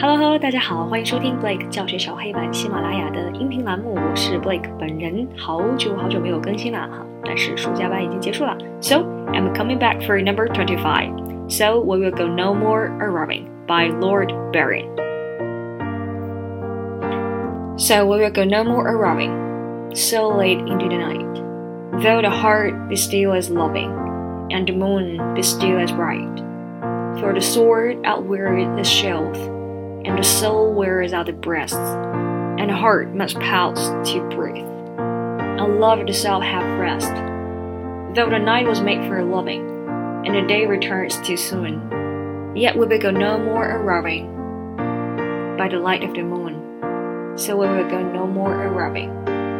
Hello Hello，大家好，欢迎收听 Blake 教学小黑板喜马拉雅的音频栏目，我是 Blake 本人。好久好久没有更新了哈，但是暑假班已经结束了。So I'm coming back for number twenty-five. So we will go no more arriving by Lord Byron. So we will go no more arriving so late into the night. Though the heart be still as loving, and the moon be still as bright. For the sword outwears the shelf, and the soul wears out the breast, and the heart must pause to breathe. And love itself have rest. Though the night was made for loving, and the day returns too soon, yet we will go no more arriving by the light of the moon. So we will go no more arriving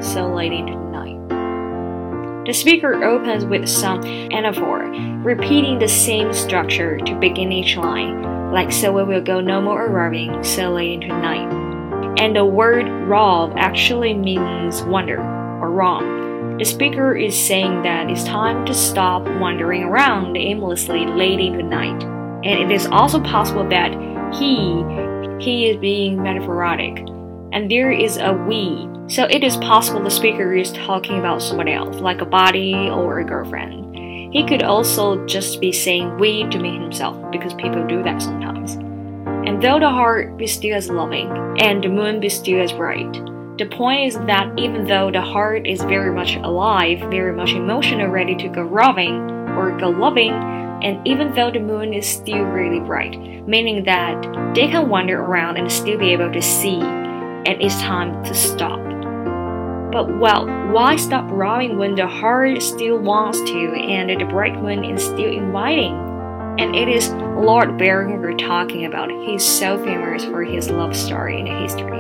so late into the night. The speaker opens with some anaphor, repeating the same structure to begin each line, like so we will go no more arriving so late into the night. And the word rove actually means wonder or roam. The speaker is saying that it's time to stop wandering around aimlessly late into the night. And it is also possible that he he is being metaphoric. And there is a we so it is possible the speaker is talking about someone else, like a body or a girlfriend. He could also just be saying we to me himself, because people do that sometimes. And though the heart be still as loving, and the moon be still as bright, the point is that even though the heart is very much alive, very much emotional, ready to go roving or go loving, and even though the moon is still really bright, meaning that they can wander around and still be able to see, and it's time to stop. But well, why stop rowing when the heart still wants to and the bright moon is still inviting? And it is Lord we're talking about. He's so famous for his love story in history.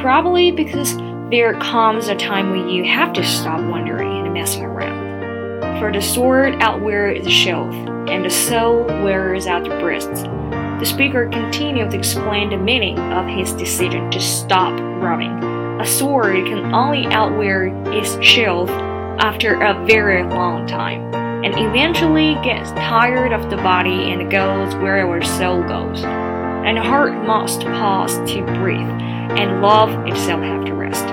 Probably because there comes a time when you have to stop wandering and messing around. For the sword outwears the shelf, and the soul wears out the breasts. The speaker continued to explain the meaning of his decision to stop rowing a sword can only outwear its sheath after a very long time, and eventually gets tired of the body and goes wherever soul goes. And heart must pause to breathe, and love itself have to rest.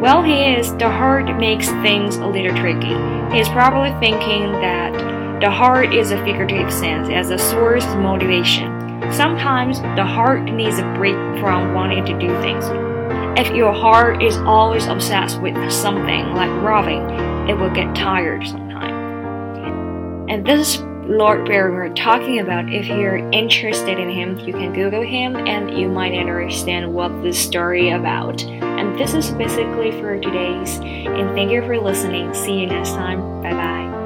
Well, he is, the heart makes things a little tricky. He is probably thinking that the heart is a figurative sense as a source of motivation. Sometimes the heart needs a break from wanting to do things. If your heart is always obsessed with something like roving, it will get tired sometime. And this is Lord Byron we're talking about. If you're interested in him, you can Google him and you might understand what this story about. And this is basically for today's. And thank you for listening. See you next time. Bye bye.